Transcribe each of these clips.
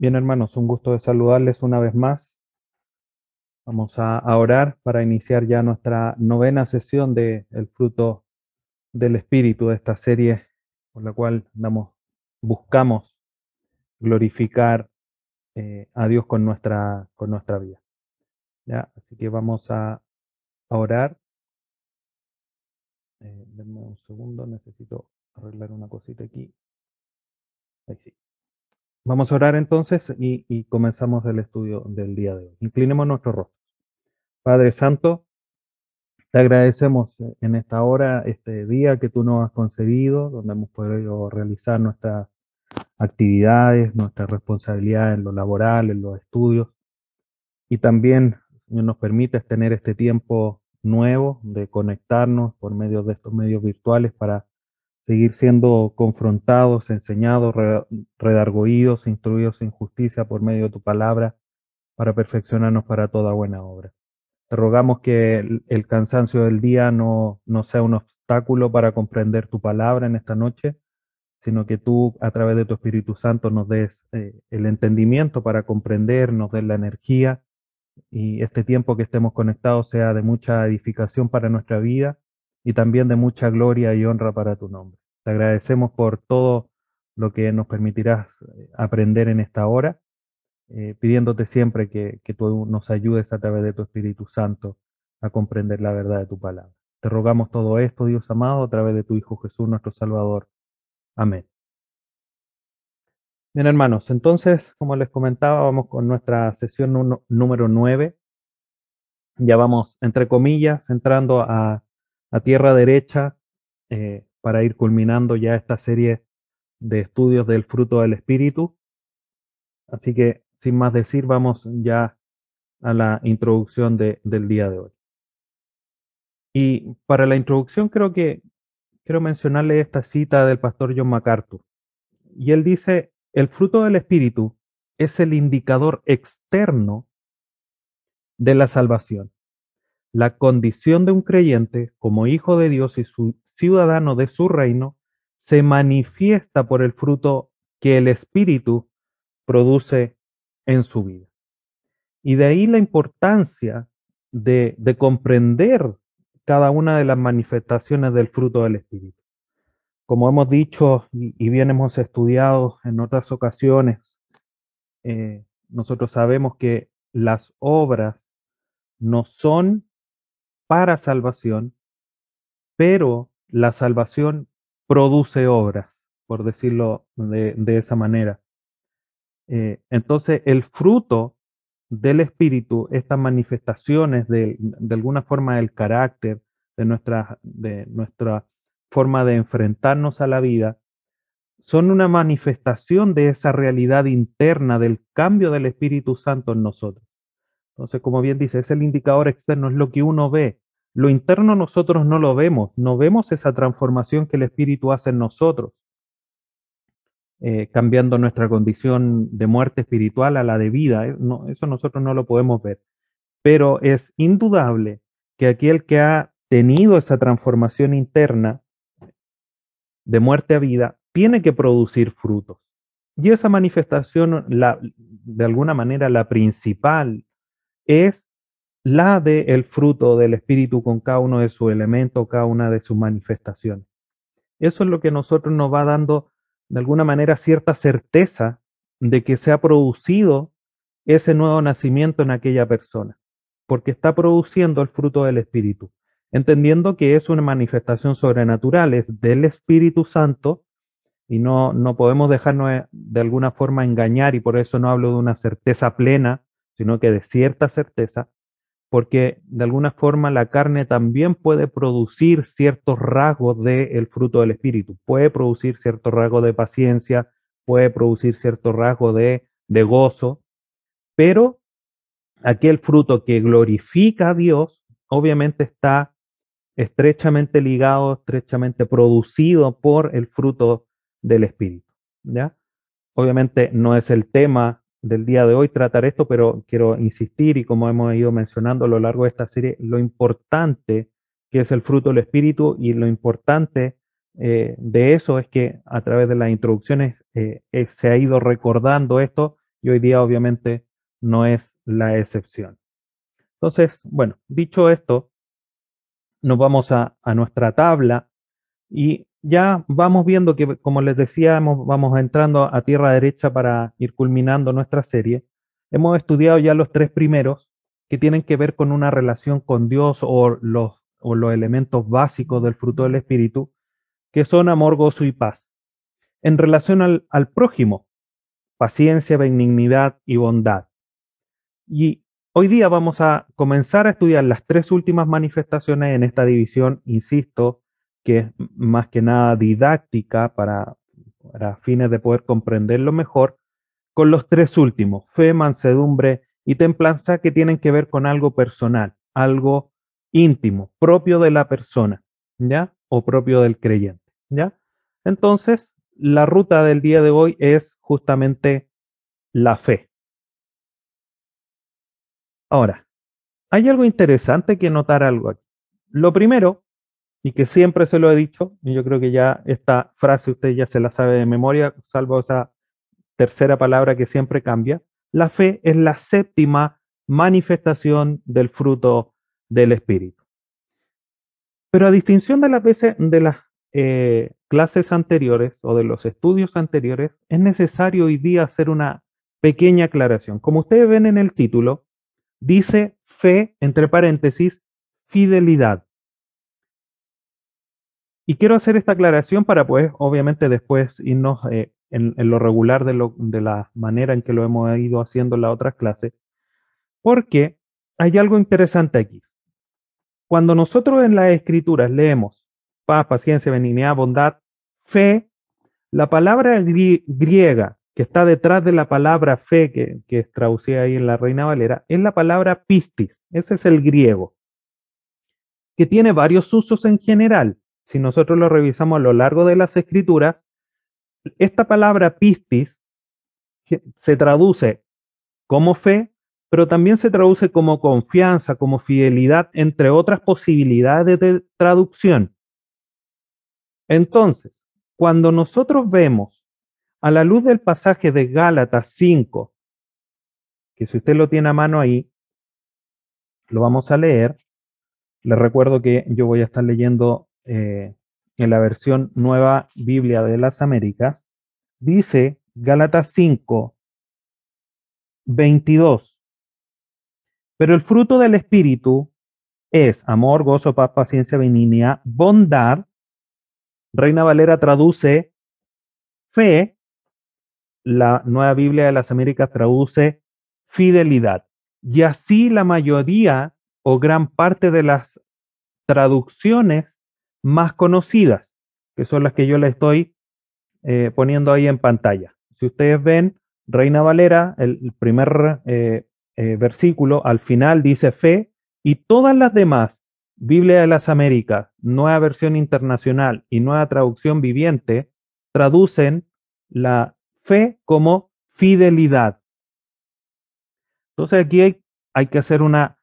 Bien, hermanos, un gusto de saludarles una vez más. Vamos a, orar para iniciar ya nuestra novena sesión de El fruto del Espíritu, de esta serie por la cual buscamos glorificar eh, a Dios con nuestra, con nuestra vida. ¿Ya? Así que vamos a, orar. Eh, denme un segundo, necesito arreglar una cosita aquí. Ahí sí. Vamos a orar entonces y, comenzamos el estudio del día de hoy. Inclinemos nuestro rostro. Padre Santo, te agradecemos en esta hora, este día que tú nos has concedido, donde hemos podido realizar nuestras actividades, nuestras responsabilidades en lo laboral, en los estudios. Y también, nos permites tener este tiempo nuevo de conectarnos por medio de estos medios virtuales para seguir siendo confrontados, enseñados, redarguidos, instruidos en justicia por medio de tu palabra, para perfeccionarnos para toda buena obra. Te rogamos que el, cansancio del día no, no sea un obstáculo para comprender tu palabra en esta noche, sino que tú a través de tu Espíritu Santo nos des eh, el entendimiento para comprender, nos des la energía y este tiempo que estemos conectados sea de mucha edificación para nuestra vida y también de mucha gloria y honra para tu nombre. Te agradecemos por todo lo que nos permitirás eh, aprender en esta hora, eh, pidiéndote siempre que, que tú nos ayudes a través de tu Espíritu Santo a comprender la verdad de tu palabra. Te rogamos todo esto, Dios amado, a través de tu Hijo Jesús, nuestro Salvador. Amén. Bien, hermanos, entonces, como les comentaba, vamos con nuestra sesión número 9. Ya vamos, entre comillas, entrando a a tierra derecha eh, para ir culminando ya esta serie de estudios del fruto del Espíritu. Así que, sin más decir, vamos ya a la introducción del día de hoy. Y para la introducción creo que quiero mencionarle esta cita del pastor John MacArthur. Y él dice, el fruto del Espíritu es el indicador externo de la salvación. La condición de un creyente como hijo de Dios y su ciudadano de su reino se manifiesta por el fruto que el Espíritu produce en su vida. Y de ahí la importancia de, comprender cada una de las manifestaciones del fruto del Espíritu. Como hemos dicho y, bien hemos estudiado en otras ocasiones, eh, nosotros sabemos que las obras no son para salvación, pero la salvación produce obras, por decirlo de, esa manera. Eh, entonces, el fruto del Espíritu, estas manifestaciones de, de alguna forma del carácter, de nuestra, de nuestra forma de enfrentarnos a la vida, son una manifestación de esa realidad interna del cambio del Espíritu Santo en nosotros. Entonces, como bien dice, es el indicador externo, es lo que uno ve. Lo interno nosotros no lo vemos, no vemos esa transformación que el Espíritu hace en nosotros, eh, cambiando nuestra condición de muerte espiritual a la de vida. Eh, eso nosotros no lo podemos ver. Pero es indudable que aquel que ha tenido esa transformación interna de muerte a vida, tiene que producir frutos. Y esa manifestación, la, de alguna manera, la principal es la de el fruto del Espíritu con cada uno de sus elementos, cada una de sus manifestaciones. Eso es lo que nosotros nos va dando de alguna manera cierta certeza de que se ha producido ese nuevo nacimiento en aquella persona, porque está produciendo el fruto del Espíritu, entendiendo que es una manifestación sobrenatural, es del Espíritu Santo, y no, no podemos dejarnos de alguna forma engañar, y por eso no hablo de una certeza plena, sino que de cierta certeza, porque de alguna forma la carne también puede producir ciertos rasgos del fruto del Espíritu, puede producir ciertos rasgos de paciencia, puede producir ciertos rasgos de, de gozo, pero aquel fruto que glorifica a Dios obviamente está estrechamente ligado, estrechamente producido por el fruto del Espíritu. ¿ya? Obviamente no es el tema del día de hoy tratar esto, pero quiero insistir y como hemos ido mencionando a lo largo de esta serie, lo importante que es el fruto del Espíritu y lo importante eh, de eso es que a través de las introducciones eh, eh, se ha ido recordando esto y hoy día obviamente no es la excepción. Entonces, bueno, dicho esto, nos vamos a, nuestra tabla y ya vamos viendo que, como les decíamos, vamos entrando a tierra derecha para ir culminando nuestra serie. Hemos estudiado ya los tres primeros que tienen que ver con una relación con Dios o los, o los elementos básicos del fruto del Espíritu, que son amor, gozo y paz. En relación al, al prójimo, paciencia, benignidad y bondad. Y hoy día vamos a comenzar a estudiar las tres últimas manifestaciones en esta división, insisto, que es más que nada didáctica para, para fines de poder comprenderlo mejor, con los tres últimos, fe, mansedumbre y templanza, que tienen que ver con algo personal, algo íntimo, propio de la persona, ¿ya? O propio del creyente, ¿ya? Entonces, la ruta del día de hoy es justamente la fe. Ahora, hay algo interesante que notar algo aquí. Lo primero, y que siempre se lo he dicho, y yo creo que ya esta frase usted ya se la sabe de memoria, salvo esa tercera palabra que siempre cambia, la fe es la séptima manifestación del fruto del Espíritu. Pero a distinción de las veces de las eh, clases anteriores o de los estudios anteriores, es necesario hoy día hacer una pequeña aclaración. Como ustedes ven en el título, dice fe, entre paréntesis, fidelidad. Y quiero hacer esta aclaración para, pues, obviamente después irnos eh, en, lo regular de, lo, de la manera en que lo hemos ido haciendo en las otras clases, porque hay algo interesante aquí. Cuando nosotros en las escrituras leemos paz, paciencia, benignidad, bondad, fe, la palabra griega que está detrás de la palabra fe, que, que es traducida ahí en la Reina Valera, es la palabra pistis. Ese es el griego, que tiene varios usos en general. Si nosotros lo revisamos a lo largo de las escrituras, esta palabra pistis se traduce como fe, pero también se traduce como confianza, como fidelidad, entre otras posibilidades de traducción. Entonces, cuando nosotros vemos a la luz del pasaje de Gálatas 5, que si usted lo tiene a mano ahí, lo vamos a leer. Les recuerdo que yo voy a estar leyendo eh, en la versión Nueva Biblia de las Américas, dice Gálatas 5, 22. Pero el fruto del Espíritu es amor, gozo, paz, paciencia, benignidad, bondad. Reina Valera traduce fe. La Nueva Biblia de las Américas traduce fidelidad. Y así la mayoría o gran parte de las traducciones más conocidas, que son las que yo le estoy eh, poniendo ahí en pantalla. Si ustedes ven, Reina Valera, el, primer eh, eh, versículo, al final dice fe, y todas las demás, Biblia de las Américas, Nueva Versión Internacional y Nueva Traducción Viviente, traducen la fe como fidelidad. Entonces aquí hay, hay que hacer una,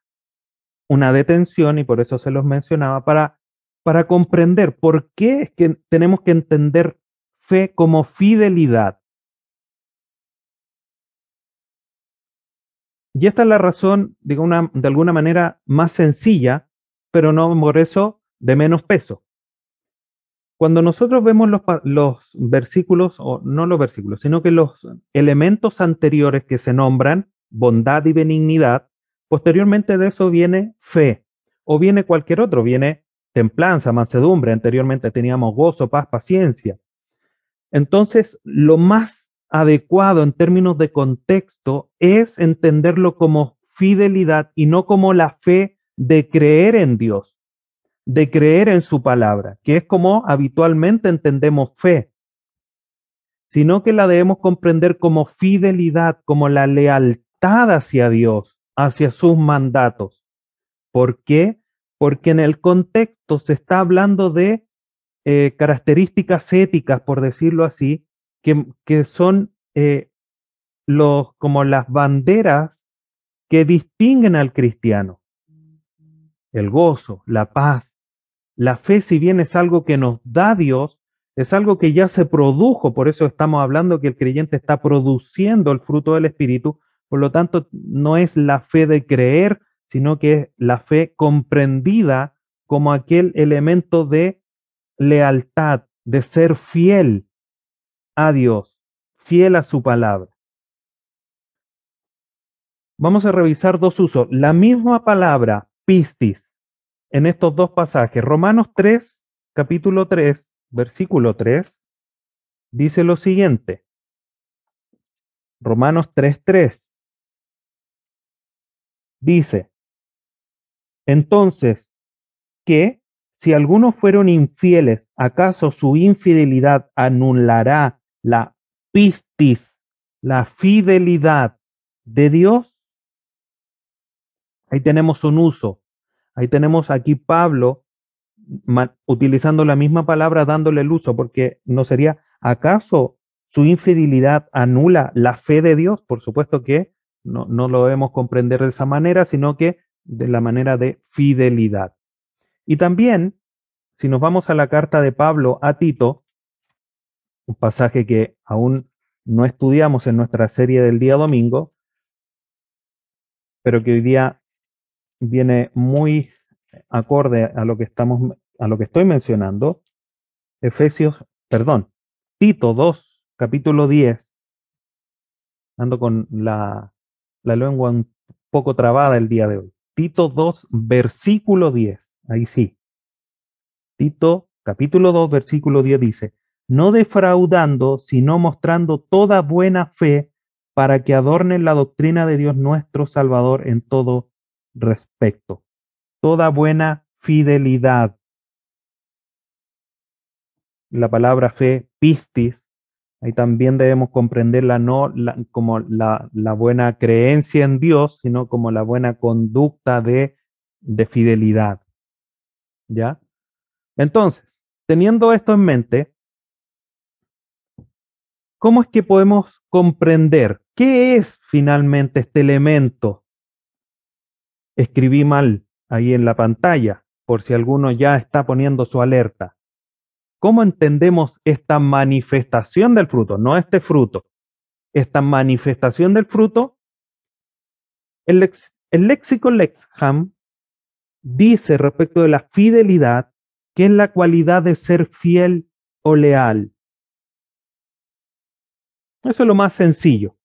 una detención y por eso se los mencionaba para para comprender por qué es que tenemos que entender fe como fidelidad. Y esta es la razón, digo, una, de alguna manera más sencilla, pero no por eso de menos peso. Cuando nosotros vemos los, los, versículos, o no los versículos, sino que los elementos anteriores que se nombran, bondad y benignidad, posteriormente de eso viene fe, o viene cualquier otro, viene templanza, mansedumbre, anteriormente teníamos gozo, paz, paciencia. Entonces, lo más adecuado en términos de contexto es entenderlo como fidelidad y no como la fe de creer en Dios, de creer en su palabra, que es como habitualmente entendemos fe, sino que la debemos comprender como fidelidad, como la lealtad hacia Dios, hacia sus mandatos. ¿Por qué? Porque en el contexto se está hablando de eh, características éticas, por decirlo así, que, son eh, los, como las banderas que distinguen al cristiano. El gozo, la paz, la fe, si bien es algo que nos da Dios, es algo que ya se produjo, por eso estamos hablando que el creyente está produciendo el fruto del Espíritu, por lo tanto no es la fe de creer, sino que es la fe comprendida como aquel elemento de lealtad, de ser fiel a Dios, fiel a su palabra. Vamos a revisar dos usos. La misma palabra, pistis, en estos dos pasajes. Romanos 3, capítulo 3, versículo 3, dice lo siguiente. Romanos 3, 3. Dice, entonces, que si algunos fueron infieles, ¿acaso su infidelidad anulará la pistis, la fidelidad de Dios? Ahí tenemos un uso. Ahí tenemos aquí Pablo utilizando la misma palabra, dándole el uso, porque no sería, ¿acaso su infidelidad anula la fe de Dios? Por supuesto que no, no lo debemos comprender de esa manera, sino que de la manera de fidelidad. Y también, si nos vamos a la carta de Pablo a Tito, un pasaje que aún no estudiamos en nuestra serie del día domingo, pero que hoy día viene muy acorde a lo que estamos a lo que estoy mencionando. Efesios, perdón, Tito 2, capítulo 10. Ando con la, la lengua un poco trabada el día de hoy. Tito 2, versículo 10. Ahí sí. Tito, capítulo 2, versículo 10 dice, no defraudando, sino mostrando toda buena fe para que adornen la doctrina de Dios nuestro Salvador en todo respecto. Toda buena fidelidad. La palabra fe, pistis, ahí también debemos comprenderla no como la, la, buena creencia en Dios, sino como la buena conducta de, de fidelidad. ¿Ya? Entonces, teniendo esto en mente, ¿cómo es que podemos comprender qué es finalmente este elemento escribí mal ahí en la pantalla, por si alguno ya está poniendo su alerta. ¿Cómo entendemos esta manifestación del fruto? No este fruto. Esta manifestación del fruto, el, el léxico Lexham dice respecto de la fidelidad que es la cualidad de ser fiel o leal. Eso es lo más sencillo.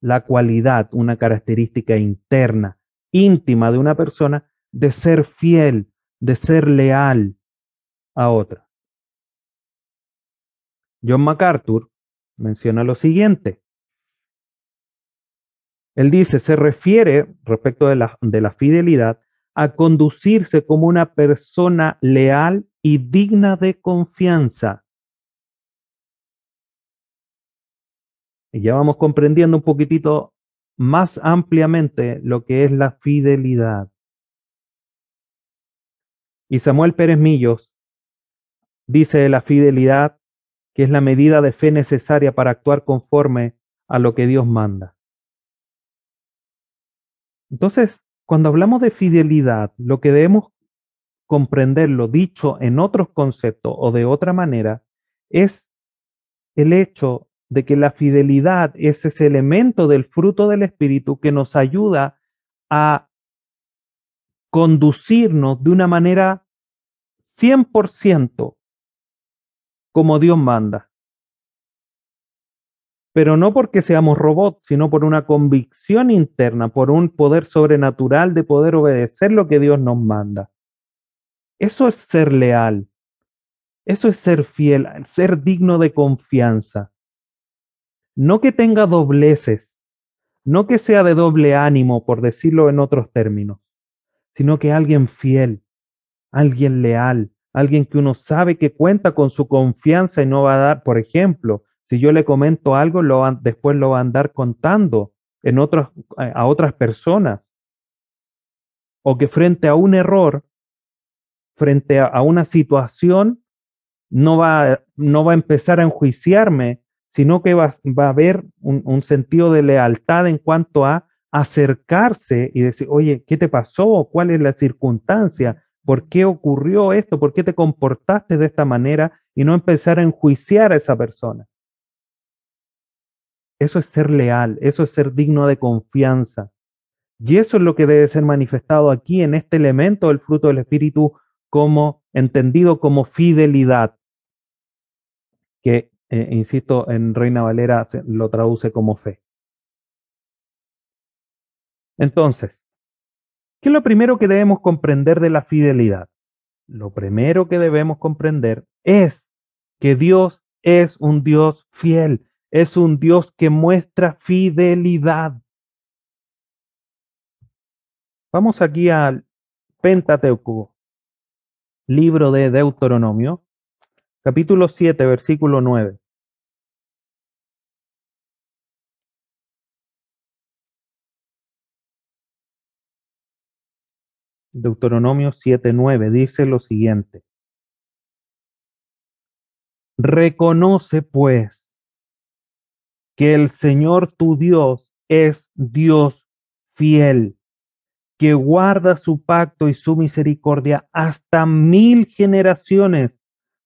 La cualidad, una característica interna íntima de una persona de ser fiel, de ser leal a otra. John MacArthur menciona lo siguiente. Él dice, se refiere respecto de la, de la fidelidad a conducirse como una persona leal y digna de confianza. Y ya vamos comprendiendo un poquitito más ampliamente lo que es la fidelidad. Y Samuel Pérez Millos dice de la fidelidad es la medida de fe necesaria para actuar conforme a lo que Dios manda. Entonces, cuando hablamos de fidelidad, lo que debemos comprender, lo dicho en otros conceptos o de otra manera, es el hecho de que la fidelidad es ese elemento del fruto del Espíritu que nos ayuda a conducirnos de una manera 100% como Dios manda. Pero no porque seamos robots, sino por una convicción interna, por un poder sobrenatural de poder obedecer lo que Dios nos manda. Eso es ser leal. Eso es ser fiel, ser digno de confianza no que tenga dobleces, no que sea de doble ánimo, por decirlo en otros términos, sino que alguien fiel, alguien leal, alguien que uno sabe que cuenta con su confianza y no va a dar, por ejemplo, si yo le comento algo, después lo va a andar contando en otros, a otras personas. O que frente a un error, frente a, una situación, no va, no va a empezar a enjuiciarme sino que va, a haber un, sentido de lealtad en cuanto a acercarse y decir, oye, ¿qué te pasó? ¿Cuál es la circunstancia? ¿Por qué ocurrió esto? ¿Por qué te comportaste de esta manera? Y no empezar a enjuiciar a esa persona. Eso es ser leal, eso es ser digno de confianza. Y eso es lo que debe ser manifestado aquí en este elemento del fruto del Espíritu como entendido como fidelidad, que, eh, insisto, en Reina Valera lo traduce como fe. Entonces, ¿qué es lo primero que debemos comprender de la fidelidad? Lo primero que debemos comprender es que Dios es un Dios fiel, es un Dios que muestra fidelidad. Vamos aquí al Pentateuco, libro de Deuteronomio, capítulo 7, versículo 9. Deuteronomio 7:9 dice lo siguiente. Reconoce pues que el Señor tu Dios es Dios fiel, que guarda su pacto y su misericordia hasta mil generaciones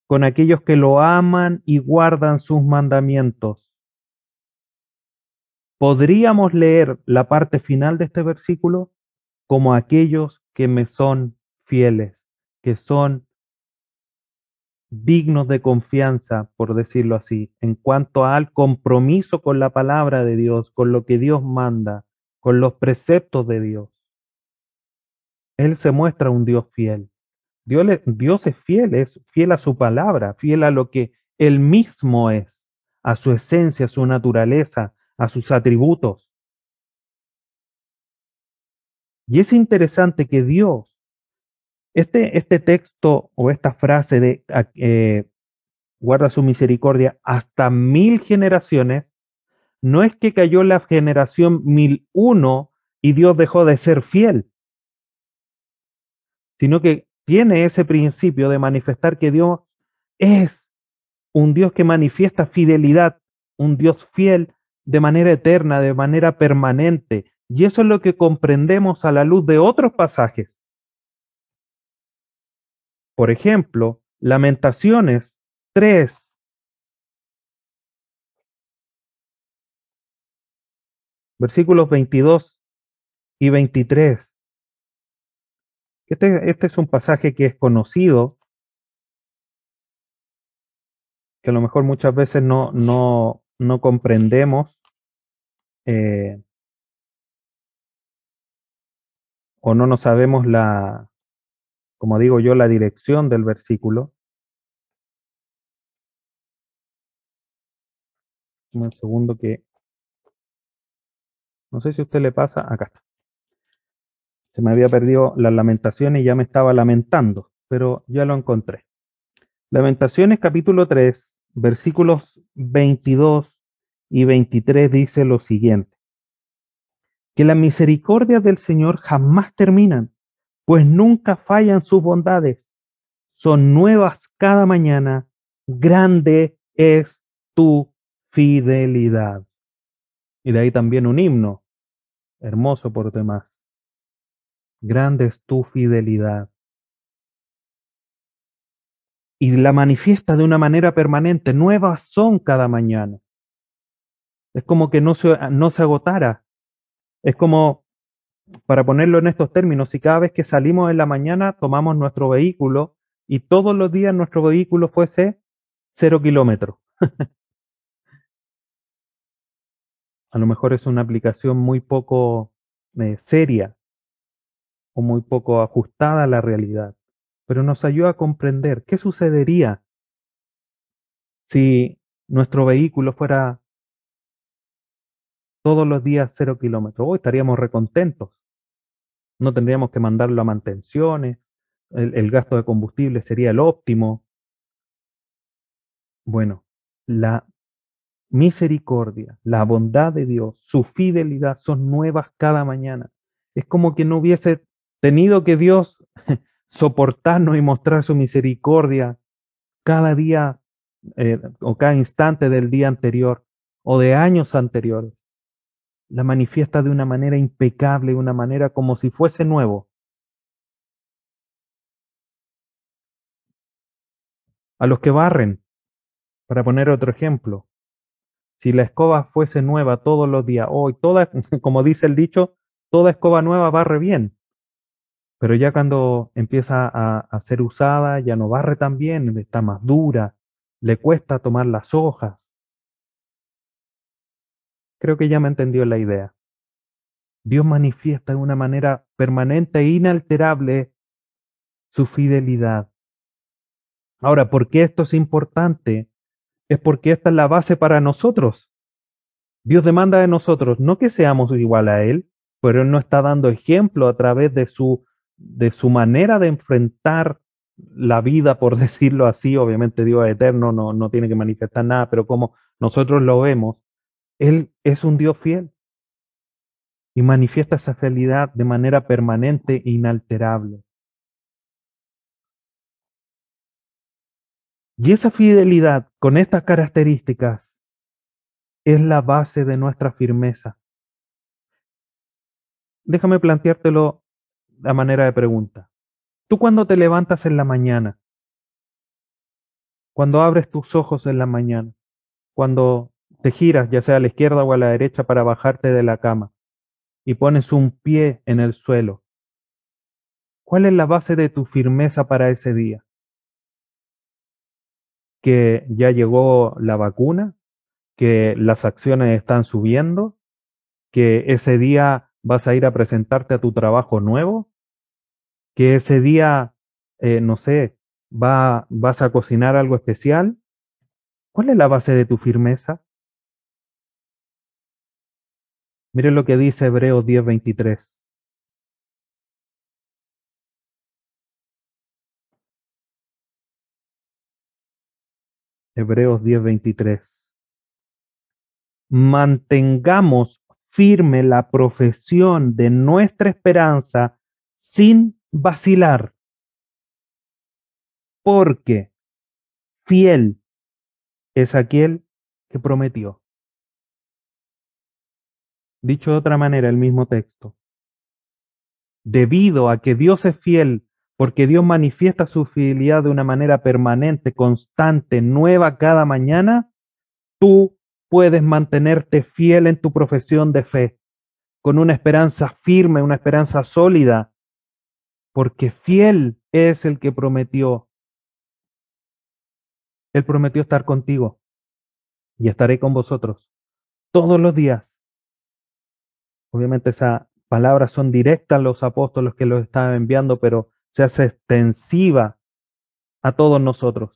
con aquellos que lo aman y guardan sus mandamientos. Podríamos leer la parte final de este versículo como aquellos que me son fieles, que son dignos de confianza, por decirlo así, en cuanto al compromiso con la palabra de Dios, con lo que Dios manda, con los preceptos de Dios. Él se muestra un Dios fiel. Dios, es fiel, es fiel a su palabra, fiel a lo que Él mismo es, a su esencia, a su naturaleza, a sus atributos. Y es interesante que Dios, este, este texto o esta frase de eh, guarda su misericordia hasta mil generaciones, no es que cayó la generación mil uno y Dios dejó de ser fiel, sino que tiene ese principio de manifestar que Dios es un Dios que manifiesta fidelidad, un Dios fiel de manera eterna, de manera permanente, y eso es lo que comprendemos a la luz de otros pasajes. Por ejemplo, Lamentaciones 3. Versículos 22 y 23. Este, este es un pasaje que es conocido, que a lo mejor muchas veces no, no, no comprendemos. Eh, o no nos sabemos la, como digo yo, la dirección del versículo. Un segundo que... No sé si a usted le pasa, acá está. Se me había perdido las lamentaciones y ya me estaba lamentando, pero ya lo encontré. Lamentaciones capítulo 3, versículos 22 y 23 dice lo siguiente que las misericordias del Señor jamás terminan, pues nunca fallan sus bondades. Son nuevas cada mañana. Grande es tu fidelidad. Y de ahí también un himno, hermoso por demás. Grande es tu fidelidad. Y la manifiesta de una manera permanente. Nuevas son cada mañana. Es como que no se, no se agotara. Es como, para ponerlo en estos términos, si cada vez que salimos en la mañana tomamos nuestro vehículo y todos los días nuestro vehículo fuese cero kilómetros. a lo mejor es una aplicación muy poco eh, seria o muy poco ajustada a la realidad, pero nos ayuda a comprender qué sucedería si nuestro vehículo fuera todos los días cero kilómetros. Hoy estaríamos recontentos. No tendríamos que mandarlo a mantenciones. El, gasto de combustible sería el óptimo. Bueno, la misericordia, la bondad de Dios, su fidelidad son nuevas cada mañana. Es como que no hubiese tenido que Dios soportarnos y mostrar su misericordia cada día eh, o cada instante del día anterior o de años anteriores la manifiesta de una manera impecable, de una manera como si fuese nuevo. a los que barren, para poner otro ejemplo. Si la escoba fuese nueva todos los días, hoy toda, como dice el dicho, toda escoba nueva barre bien. Pero ya cuando empieza a, a ser usada, ya no barre tan bien, está más dura, le cuesta tomar las hojas. Creo que ya me entendió la idea. Dios manifiesta de una manera permanente e inalterable su fidelidad. Ahora, ¿por qué esto es importante? Es porque esta es la base para nosotros. Dios demanda de nosotros no que seamos igual a Él, pero Él nos está dando ejemplo a través de su, de su manera de enfrentar la vida, por decirlo así. Obviamente Dios es eterno, no, no tiene que manifestar nada, pero como nosotros lo vemos, Él es un Dios fiel y manifiesta esa fidelidad de manera permanente e inalterable. Y esa fidelidad con estas características es la base de nuestra firmeza. Déjame planteártelo a manera de pregunta. Tú cuando te levantas en la mañana, cuando abres tus ojos en la mañana, cuando te giras ya sea a la izquierda o a la derecha para bajarte de la cama y pones un pie en el suelo, ¿cuál es la base de tu firmeza para ese día? que ya llegó la vacuna, que las acciones están subiendo, que ese día vas a ir a presentarte a tu trabajo nuevo, que ese día, eh, no sé, va, vas a cocinar algo especial. ¿Cuál es la base de tu firmeza? Mire lo que dice Hebreos 10:23. Hebreos 10:23. Mantengamos firme la profesión de nuestra esperanza sin vacilar, porque fiel es aquel que prometió. Dicho de otra manera, el mismo texto. Debido a que Dios es fiel porque Dios manifiesta su fidelidad de una manera permanente, constante, nueva cada mañana, tú puedes mantenerte fiel en tu profesión de fe, con una esperanza firme, una esperanza sólida, porque fiel es el que prometió. Él prometió estar contigo y estaré con vosotros todos los días. Obviamente esas palabras son directas a los apóstoles que los estaban enviando, pero se hace extensiva a todos nosotros.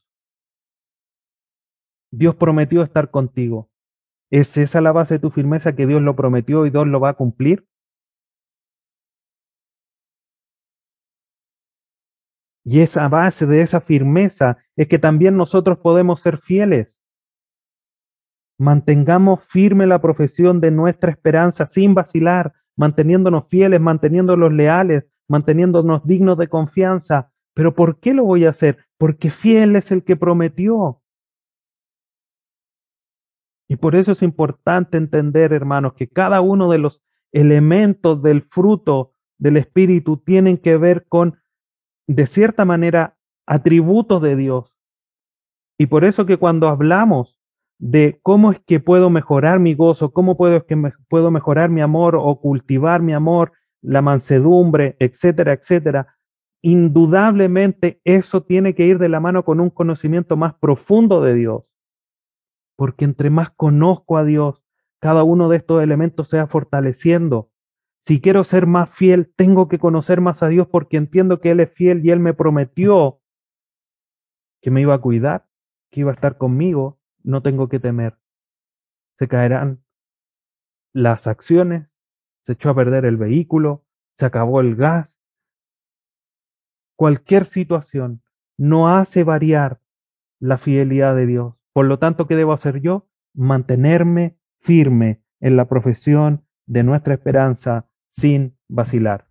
Dios prometió estar contigo. ¿Es esa la base de tu firmeza que Dios lo prometió y Dios lo va a cumplir? Y esa base de esa firmeza es que también nosotros podemos ser fieles. Mantengamos firme la profesión de nuestra esperanza sin vacilar, manteniéndonos fieles, manteniéndonos leales, manteniéndonos dignos de confianza. Pero ¿por qué lo voy a hacer? Porque fiel es el que prometió. Y por eso es importante entender, hermanos, que cada uno de los elementos del fruto del Espíritu tienen que ver con, de cierta manera, atributos de Dios. Y por eso que cuando hablamos de cómo es que puedo mejorar mi gozo, cómo puedo, que puedo mejorar mi amor o cultivar mi amor, la mansedumbre, etcétera, etcétera, indudablemente eso tiene que ir de la mano con un conocimiento más profundo de Dios. Porque entre más conozco a Dios, cada uno de estos elementos se va fortaleciendo. Si quiero ser más fiel, tengo que conocer más a Dios porque entiendo que Él es fiel y Él me prometió que me iba a cuidar, que iba a estar conmigo, no tengo que temer. Se caerán las acciones, se echó a perder el vehículo, se acabó el gas. Cualquier situación no hace variar la fidelidad de Dios. Por lo tanto, ¿qué debo hacer yo? Mantenerme firme en la profesión de nuestra esperanza sin vacilar.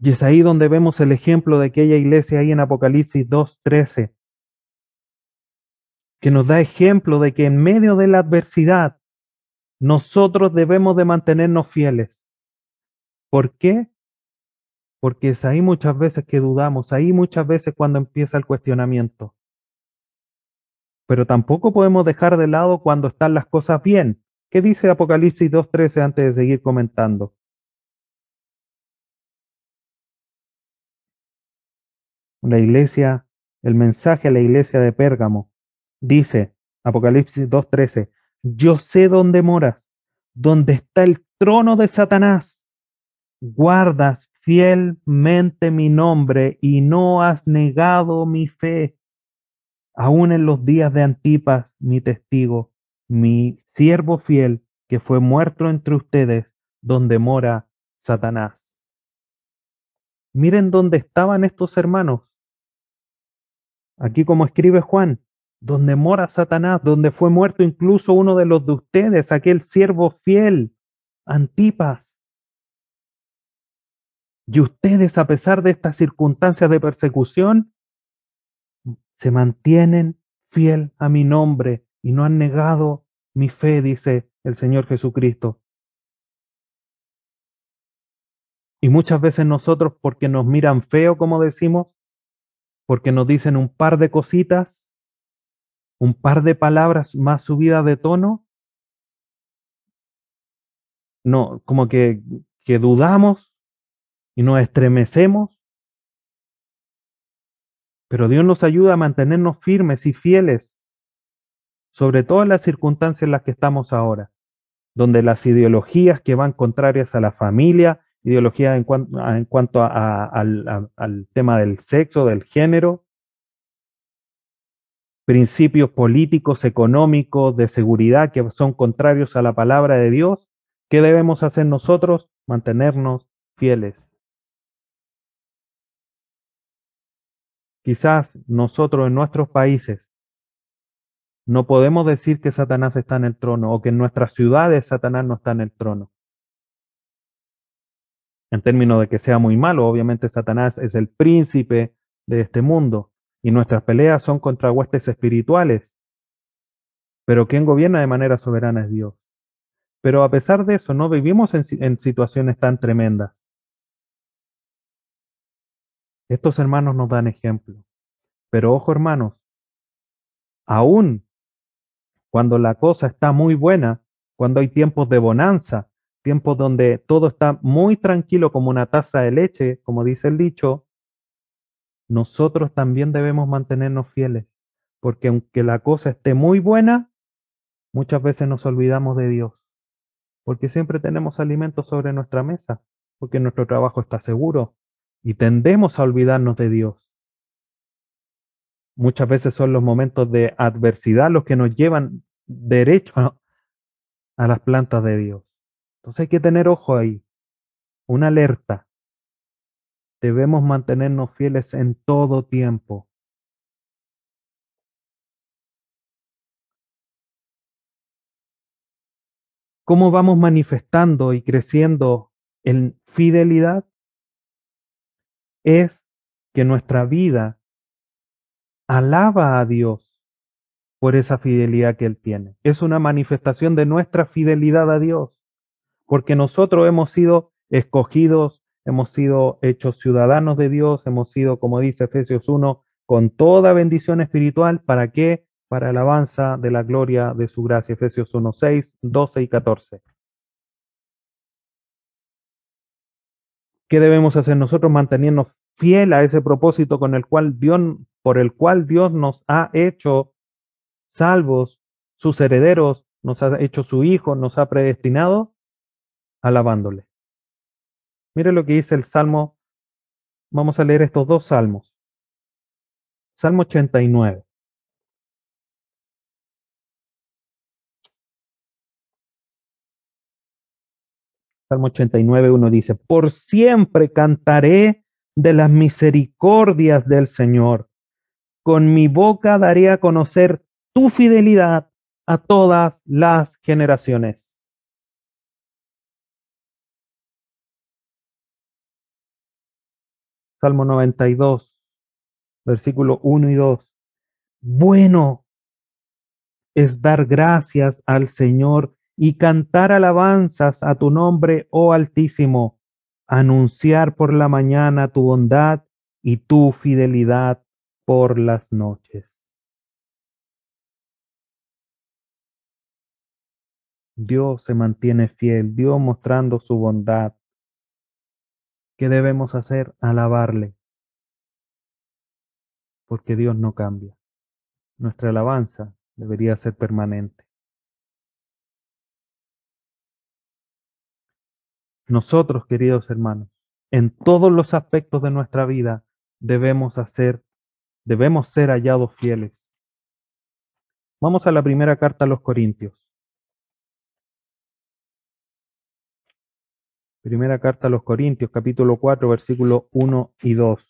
Y es ahí donde vemos el ejemplo de aquella iglesia ahí en Apocalipsis 2.13, que nos da ejemplo de que en medio de la adversidad nosotros debemos de mantenernos fieles. ¿Por qué? porque es ahí muchas veces que dudamos, ahí muchas veces cuando empieza el cuestionamiento. Pero tampoco podemos dejar de lado cuando están las cosas bien. ¿Qué dice Apocalipsis 2.13 antes de seguir comentando? La iglesia, el mensaje a la iglesia de Pérgamo, dice, Apocalipsis 2.13, yo sé dónde moras, dónde está el trono de Satanás. Guardas fielmente mi nombre y no has negado mi fe. Aún en los días de Antipas, mi testigo, mi siervo fiel, que fue muerto entre ustedes, donde mora Satanás. Miren dónde estaban estos hermanos. Aquí como escribe Juan, donde mora Satanás, donde fue muerto incluso uno de los de ustedes, aquel siervo fiel, Antipas. Y ustedes, a pesar de estas circunstancias de persecución, se mantienen fiel a mi nombre y no han negado mi fe, dice el Señor Jesucristo. Y muchas veces nosotros, porque nos miran feo, como decimos, porque nos dicen un par de cositas, un par de palabras más subidas de tono, no, como que, que dudamos y nos estremecemos. Pero Dios nos ayuda a mantenernos firmes y fieles, sobre todo en las circunstancias en las que estamos ahora, donde las ideologías que van contrarias a la familia, ideologías en, cuanto al tema del sexo, del género, principios políticos, económicos, de seguridad que son contrarios a la palabra de Dios, ¿qué debemos hacer nosotros? Mantenernos fieles. Quizás nosotros en nuestros países no podemos decir que Satanás está en el trono o que en nuestras ciudades Satanás no está en el trono. En términos de que sea muy malo, obviamente Satanás es el príncipe de este mundo y nuestras peleas son contra huestes espirituales. Pero quien gobierna de manera soberana es Dios. Pero a pesar de eso, no vivimos en, en situaciones tan tremendas. Estos hermanos nos dan ejemplo. Pero ojo hermanos, aún cuando la cosa está muy buena, cuando hay tiempos de bonanza, tiempos donde todo está muy tranquilo como una taza de leche, como dice el dicho, nosotros también debemos mantenernos fieles, porque aunque la cosa esté muy buena, muchas veces nos olvidamos de Dios, porque siempre tenemos alimentos sobre nuestra mesa, porque nuestro trabajo está seguro, y tendemos a olvidarnos de Dios. Muchas veces son los momentos de adversidad los que nos llevan derecho a, las plantas de Dios. Entonces hay que tener ojo ahí, una alerta. Debemos mantenernos fieles en todo tiempo. ¿Cómo vamos manifestando y creciendo en fidelidad? es que nuestra vida alaba a Dios por esa fidelidad que Él tiene. Es una manifestación de nuestra fidelidad a Dios, porque nosotros hemos sido escogidos, hemos sido hechos ciudadanos de Dios, hemos sido, como dice Efesios 1, con toda bendición espiritual, ¿para qué? Para alabanza de la gloria de su gracia. Efesios 1, 6, 12 y 14. ¿Qué debemos hacer nosotros? Mantenernos fiel a ese propósito con el cual Dios, por el cual Dios nos ha hecho salvos, sus herederos, nos ha hecho su hijo, nos ha predestinado, alabándole. Mire lo que dice el Salmo. Vamos a leer estos dos salmos. Salmo 89. Salmo 89, uno dice, por siempre cantaré de las misericordias del Señor. Con mi boca daré a conocer tu fidelidad a todas las generaciones. Salmo 92, versículo 1 y 2. Bueno es dar gracias al Señor y cantar alabanzas a tu nombre, oh Altísimo. anunciar por la mañana tu bondad y tu fidelidad por las noches. Dios se mantiene fiel, Dios mostrando su bondad. ¿Qué debemos hacer? Alabarle. Porque Dios no cambia. Nuestra alabanza debería ser permanente. Nosotros, queridos hermanos, en todos los aspectos de nuestra vida debemos hacer, debemos ser hallados fieles. Vamos a la primera carta a los Corintios. Primera carta a los Corintios, capítulo 4, versículos 1 y 2.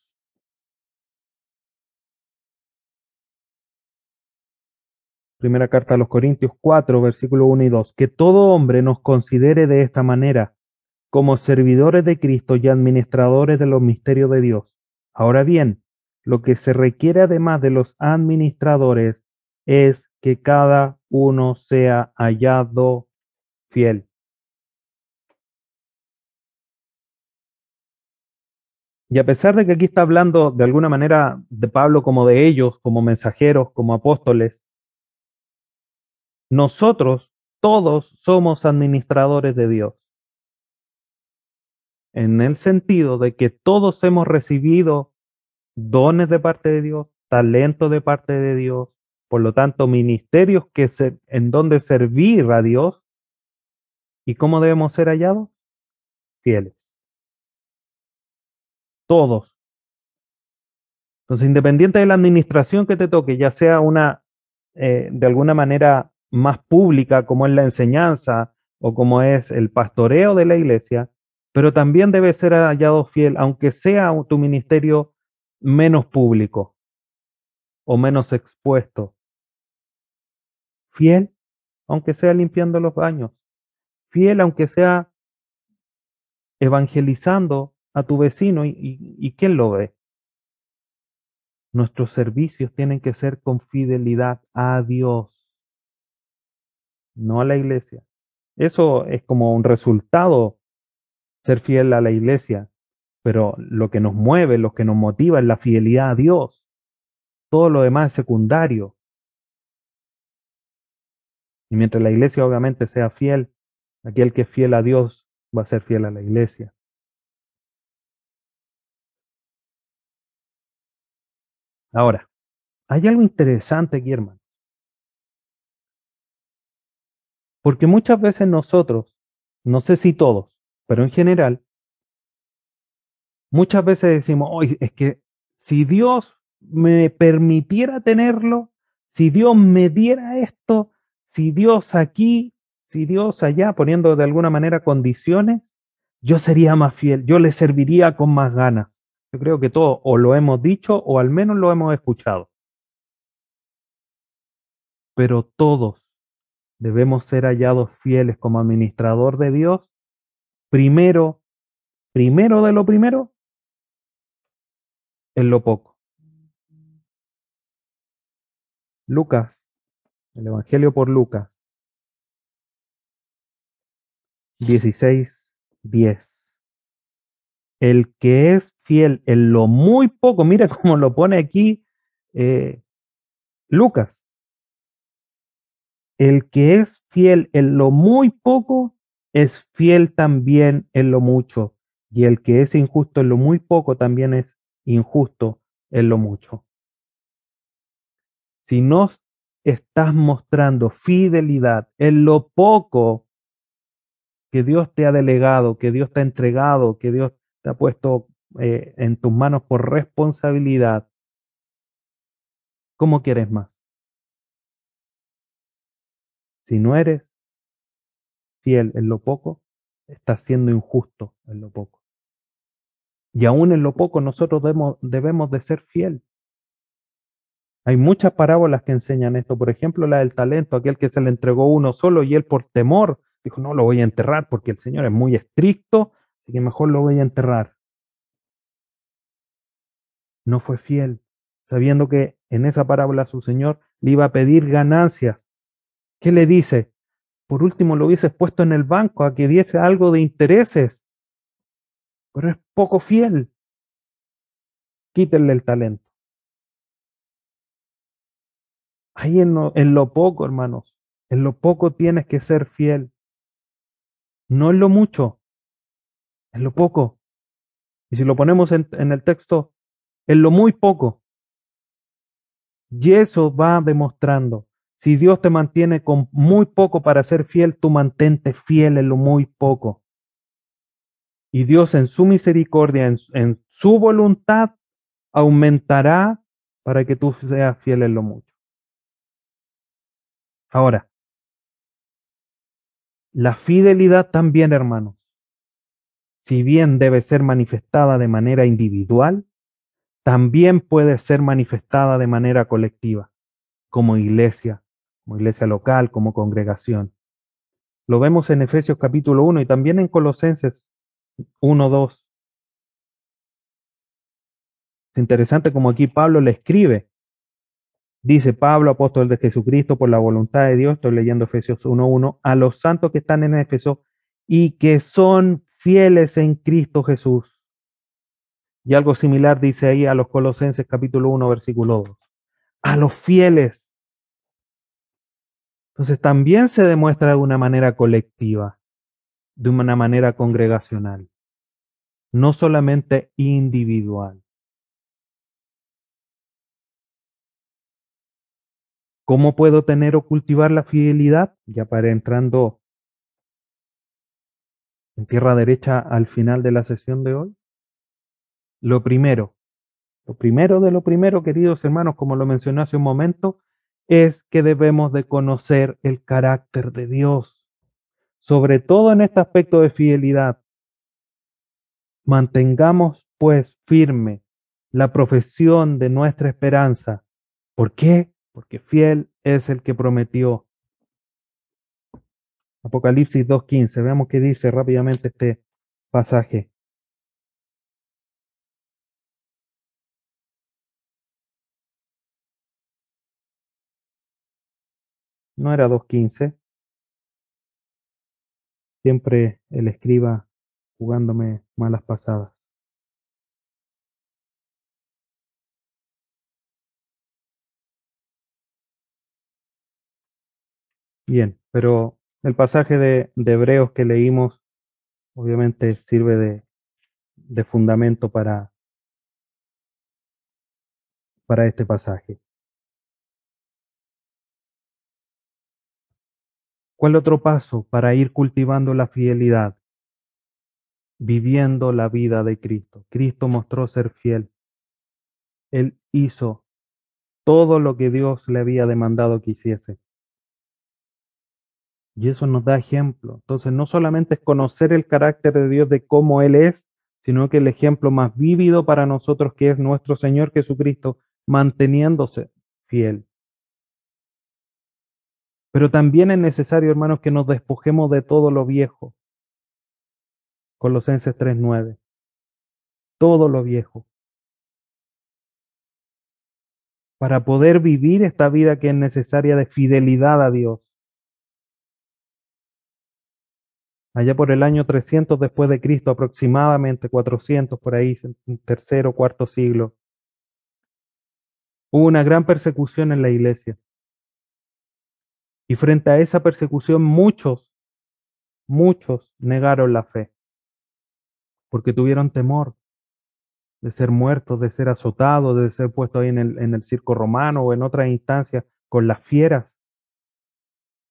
Primera carta a los Corintios 4, versículo 1 y 2. Que todo hombre nos considere de esta manera, como servidores de Cristo y administradores de los misterios de Dios. Ahora bien, lo que se requiere además de los administradores es que cada uno sea hallado fiel. Y a pesar de que aquí está hablando de alguna manera de Pablo como de ellos, como mensajeros, como apóstoles, nosotros todos somos administradores de Dios. En el sentido de que todos hemos recibido dones de parte de Dios, talento de parte de Dios, por lo tanto, ministerios que en donde servir a Dios. ¿Y cómo debemos ser hallados? Fieles todos. Entonces, independiente de la administración que te toque, ya sea una, eh, de alguna manera, más pública, como es la enseñanza o como es el pastoreo de la iglesia, pero también debe ser hallado fiel, aunque sea tu ministerio menos público o menos expuesto. Fiel, aunque sea limpiando los baños. Fiel, aunque sea evangelizando a tu vecino y, ¿quién lo ve? Nuestros servicios tienen que ser con fidelidad a Dios, no a la iglesia. Eso es como un resultado, ser fiel a la iglesia, pero lo que nos mueve, lo que nos motiva es la fidelidad a Dios. Todo lo demás es secundario. Y mientras la iglesia obviamente sea fiel, aquel que es fiel a Dios va a ser fiel a la iglesia. Ahora, hay algo interesante aquí, hermano. Porque muchas veces nosotros, no sé si todos, pero en general, muchas veces decimos, oye, es que si Dios me permitiera tenerlo, si Dios me diera esto, si Dios aquí, si Dios allá, poniendo de alguna manera condiciones, yo sería más fiel, yo le serviría con más ganas. Yo creo que todos o lo hemos dicho o al menos lo hemos escuchado. Pero todos debemos ser hallados fieles como administrador de Dios. Primero, primero de lo primero, en lo poco. Lucas, el Evangelio por Lucas, 16, 10 el que es fiel en lo muy poco, mira cómo lo pone aquí eh, Lucas, el que es fiel en lo muy poco es fiel también en lo mucho, y el que es injusto en lo muy poco también es injusto en lo mucho. Si no estás mostrando fidelidad en lo poco que Dios te ha delegado, que Dios te ha entregado, que Dios te ha puesto eh, en tus manos por responsabilidad, ¿cómo quieres más? Si no eres fiel en lo poco, estás siendo injusto en lo poco. Y aún en lo poco nosotros debemos, debemos de ser fiel. Hay muchas parábolas que enseñan esto. Por ejemplo, la del talento, aquel que se le entregó uno solo y él por temor dijo, no, lo voy a enterrar porque el Señor es muy estricto que mejor lo voy a enterrar. No fue fiel, sabiendo que en esa parábola su Señor le iba a pedir ganancias. ¿Qué le dice? Por último lo hubieses puesto en el banco a que diese algo de intereses. pero es poco fiel. Quítenle el talento. Ahí en lo, en lo poco, hermanos, en lo poco tienes que ser fiel. No en lo mucho, en lo poco. Y si lo ponemos en, el texto, en lo muy poco. Y eso va demostrando. Si Dios te mantiene con muy poco para ser fiel, tú mantente fiel en lo muy poco. Y Dios en su misericordia, en, en su voluntad, aumentará para que tú seas fiel en lo mucho. Ahora, la fidelidad también, hermanos, si bien debe ser manifestada de manera individual, también puede ser manifestada de manera colectiva, como iglesia, como iglesia local, como congregación. Lo vemos en Efesios capítulo 1 y también en Colosenses 1, 2. Es interesante como aquí Pablo le escribe. Dice Pablo, apóstol de Jesucristo, por la voluntad de Dios, estoy leyendo Efesios 1.1, a los santos que están en Éfeso y que son fieles en Cristo Jesús. Y algo similar dice ahí a los Colosenses capítulo 1, versículo 2. A los fieles. Entonces también se demuestra de una manera colectiva, de una manera congregacional, no solamente individual. ¿Cómo puedo tener o cultivar la fidelidad? Ya para entrando en tierra derecha al final de la sesión de hoy. Lo primero, lo primero de lo primero, queridos hermanos, como lo mencioné hace un momento, es que debemos de conocer el carácter de Dios, sobre todo en este aspecto de fidelidad. Mantengamos pues firme la profesión de nuestra esperanza. ¿Por qué? porque fiel es el que prometió. Apocalipsis 2.15, veamos qué dice rápidamente este pasaje. No era 2.15. Siempre el escriba jugándome malas pasadas. Bien, pero el pasaje de, Hebreos que leímos obviamente sirve de, de fundamento para, para este pasaje. ¿Cuál otro paso para ir cultivando la fidelidad? Viviendo la vida de Cristo. Cristo mostró ser fiel. Él hizo todo lo que Dios le había demandado que hiciese. Y eso nos da ejemplo. Entonces, no solamente es conocer el carácter de Dios de cómo Él es, sino que el ejemplo más vívido para nosotros, que es nuestro Señor Jesucristo, manteniéndose fiel. Pero también es necesario, hermanos, que nos despojemos de todo lo viejo. Colosenses 3:9. Todo lo viejo. Para poder vivir esta vida que es necesaria de fidelidad a Dios. Allá por el año 300 después de Cristo, aproximadamente 400 por ahí, tercero, cuarto siglo, hubo una gran persecución en la iglesia. Y frente a esa persecución muchos, muchos negaron la fe, porque tuvieron temor de ser muertos, de ser azotados, de ser puestos ahí en el, en el circo romano o en otras instancias con las fieras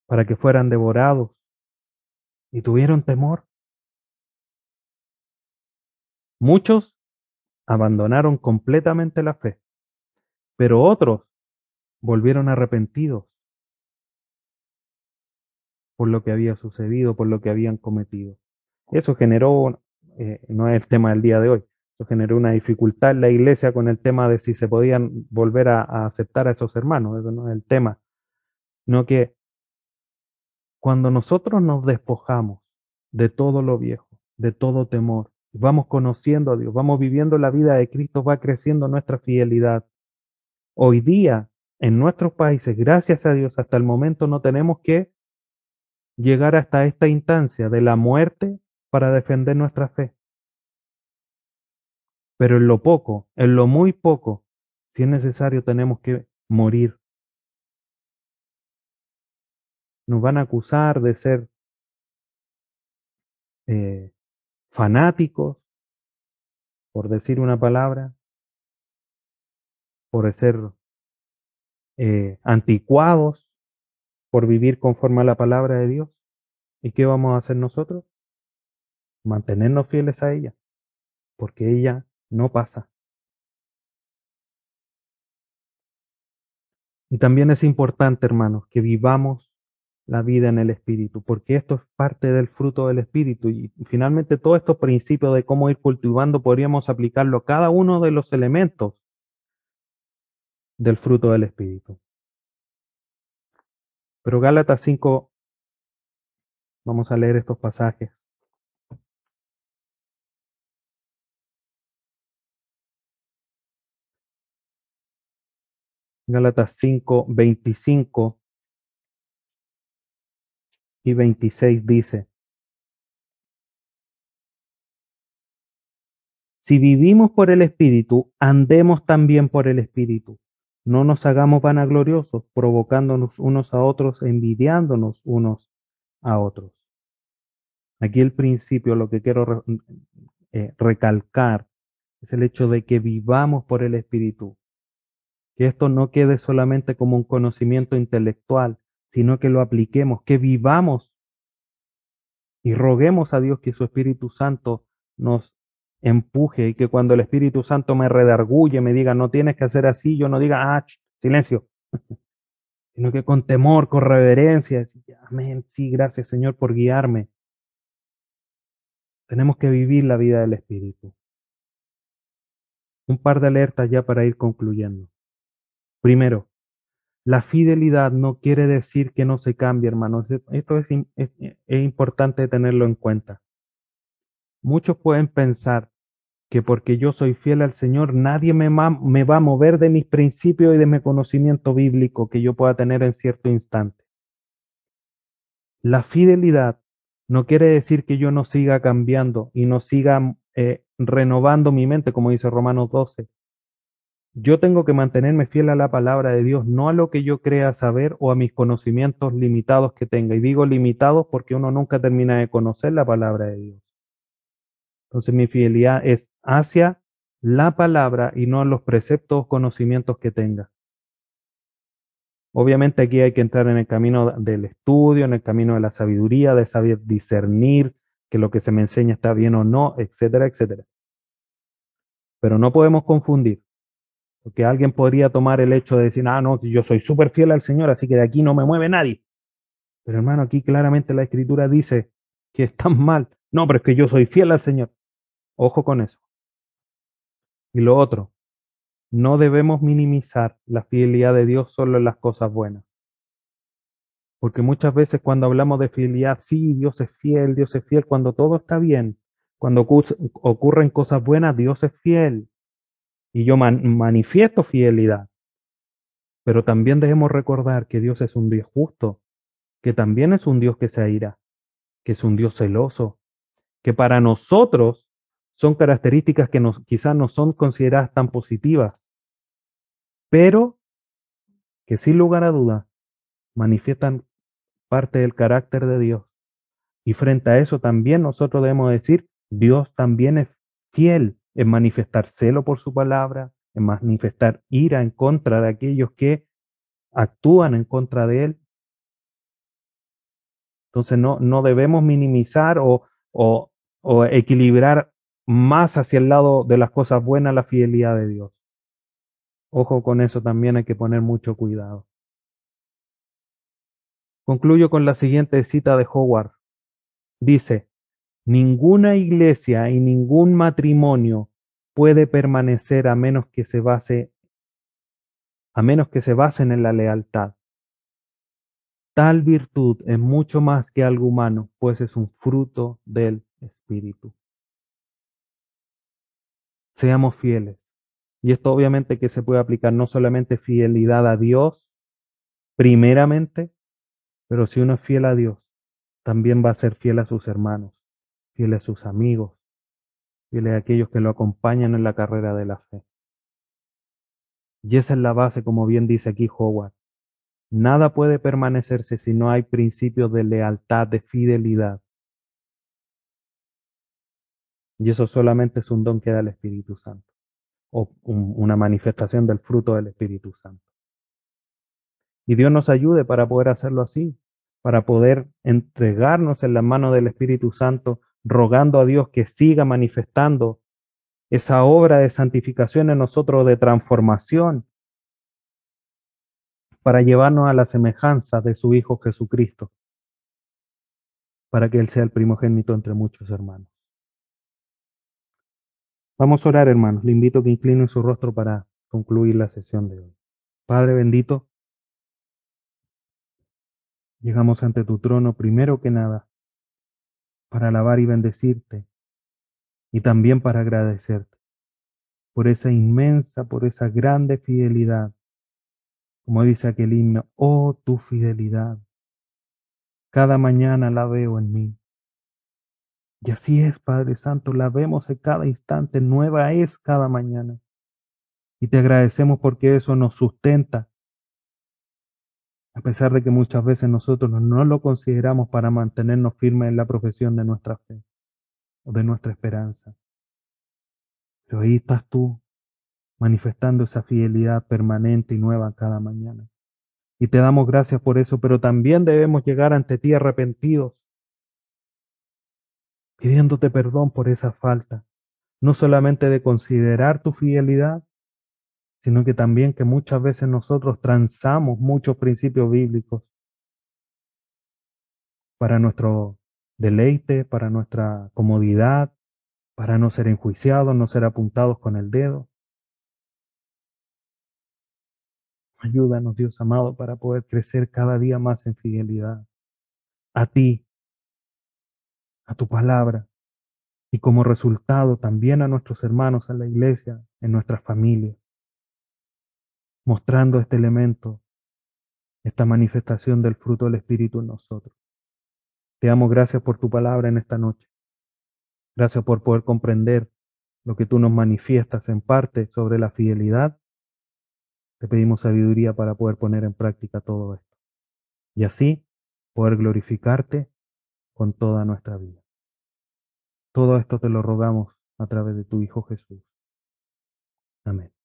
para que fueran devorados y tuvieron temor. Muchos abandonaron completamente la fe, pero otros volvieron arrepentidos por lo que había sucedido, por lo que habían cometido. Eso generó, eh, no es el tema del día de hoy, eso generó una dificultad en la iglesia con el tema de si se podían volver a, a aceptar a esos hermanos, eso no es el tema, no que cuando nosotros nos despojamos de todo lo viejo, de todo temor, vamos conociendo a Dios, vamos viviendo la vida de Cristo, va creciendo nuestra fidelidad. Hoy día, en nuestros países, gracias a Dios, hasta el momento no tenemos que llegar hasta esta instancia de la muerte para defender nuestra fe. Pero en lo poco, en lo muy poco, si es necesario, tenemos que morir. Nos van a acusar de ser eh, fanáticos, por decir una palabra, por ser eh, anticuados, por vivir conforme a la palabra de Dios. ¿Y qué vamos a hacer nosotros? Mantenernos fieles a ella, porque ella no pasa. Y también es importante, hermanos, que vivamos la vida en el Espíritu, porque esto es parte del fruto del Espíritu. Y finalmente todos estos principios de cómo ir cultivando podríamos aplicarlo a cada uno de los elementos del fruto del Espíritu. Pero Gálatas 5, vamos a leer estos pasajes. Gálatas 5, 25 y 26 dice, Si vivimos por el Espíritu, andemos también por el Espíritu. No nos hagamos vanagloriosos, provocándonos unos a otros, envidiándonos unos a otros. Aquí el principio, lo que quiero eh, recalcar, es el hecho de que vivamos por el Espíritu que esto no quede solamente como un conocimiento intelectual, sino que lo apliquemos, que vivamos y roguemos a Dios que su Espíritu Santo nos empuje y que cuando el Espíritu Santo me redarguye, me diga, no tienes que hacer así, yo no diga, ah, silencio, sino que con temor, con reverencia, amén, sí, gracias Señor por guiarme. Tenemos que vivir la vida del Espíritu. Un par de alertas ya para ir concluyendo. Primero, la fidelidad no quiere decir que no se cambie, hermanos. Esto es, importante tenerlo en cuenta. Muchos pueden pensar que porque yo soy fiel al Señor, nadie me, me va a mover de mis principios y de mi conocimiento bíblico que yo pueda tener en cierto instante. La fidelidad no quiere decir que yo no siga cambiando y no siga eh, renovando mi mente, como dice Romanos 12, yo tengo que mantenerme fiel a la palabra de Dios, no a lo que yo crea saber o a mis conocimientos limitados que tenga. Y digo limitados porque uno nunca termina de conocer la palabra de Dios. Entonces mi fidelidad es hacia la palabra y no los preceptos o conocimientos que tenga. Obviamente aquí hay que entrar en el camino del estudio, en el camino de la sabiduría, de saber discernir que lo que se me enseña está bien o no, etcétera, etcétera. Pero no podemos confundir porque alguien podría tomar el hecho de decir, ah, no, yo soy súper fiel al Señor, así que de aquí no me mueve nadie. Pero hermano, aquí claramente la escritura dice que están mal. No, pero es que yo soy fiel al Señor. Ojo con eso. Y lo otro, no debemos minimizar la fidelidad de Dios solo en las cosas buenas. Porque muchas veces cuando hablamos de fidelidad, sí, Dios es fiel, Dios es fiel, cuando todo está bien, cuando ocurren cosas buenas, Dios es fiel y yo manifiesto fidelidad. Pero también debemos recordar que Dios es un Dios justo, que también es un Dios que se aira, que es un Dios celoso, que para nosotros son características que nos, quizás no son consideradas tan positivas, pero que sin lugar a duda manifiestan parte del carácter de Dios. Y frente a eso también nosotros debemos decir, Dios también es fiel en manifestar celo por su palabra, en manifestar ira en contra de aquellos que actúan en contra de él. Entonces no, no debemos minimizar o, o, o equilibrar más hacia el lado de las cosas buenas la fidelidad de Dios. Ojo con eso también hay que poner mucho cuidado. Concluyo con la siguiente cita de Howard. Dice, Ninguna iglesia y ningún matrimonio puede permanecer a menos que se base a menos que se basen en la lealtad. Tal virtud es mucho más que algo humano, pues es un fruto del Espíritu. Seamos fieles. Y esto obviamente que se puede aplicar no solamente fidelidad a Dios, primeramente, pero si uno es fiel a Dios, también va a ser fiel a sus hermanos fiel a sus amigos, fieles aquellos que lo acompañan en la carrera de la fe. Y esa es la base, como bien dice aquí Howard. Nada puede permanecerse si no hay principios de lealtad, de fidelidad. Y eso solamente es un don que da el Espíritu Santo, o una manifestación del fruto del Espíritu Santo. Y Dios nos ayude para poder hacerlo así, para poder entregarnos en la mano del Espíritu Santo, rogando a Dios que siga manifestando esa obra de santificación en nosotros, de transformación, para llevarnos a la semejanza de su Hijo Jesucristo, para que Él sea el primogénito entre muchos hermanos. Vamos a orar, hermanos. Le invito a que incline su rostro para concluir la sesión de hoy. Padre bendito, llegamos ante tu trono primero que nada para alabar y bendecirte y también para agradecerte por esa inmensa, por esa grande fidelidad. Como dice aquel himno, oh tu fidelidad, cada mañana la veo en mí. Y así es, Padre Santo, la vemos en cada instante, nueva es cada mañana. Y te agradecemos porque eso nos sustenta, a pesar de que muchas veces nosotros no lo consideramos para mantenernos firmes en la profesión de nuestra fe o de nuestra esperanza. Pero ahí estás tú, manifestando esa fidelidad permanente y nueva cada mañana. Y te damos gracias por eso, pero también debemos llegar ante ti arrepentidos, pidiéndote perdón por esa falta, no solamente de considerar tu fidelidad, sino que también que muchas veces nosotros transamos muchos principios bíblicos para nuestro deleite, para nuestra comodidad, para no ser enjuiciados, no ser apuntados con el dedo. Ayúdanos, Dios amado, para poder crecer cada día más en fidelidad a ti, a tu palabra, y como resultado también a nuestros hermanos, a la iglesia, en nuestras familias, mostrando este elemento, esta manifestación del fruto del Espíritu en nosotros. Te damos gracias por tu palabra en esta noche. Gracias por poder comprender lo que tú nos manifiestas en parte sobre la fidelidad. Te pedimos sabiduría para poder poner en práctica todo esto. Y así poder glorificarte con toda nuestra vida. Todo esto te lo rogamos a través de tu Hijo Jesús. Amén.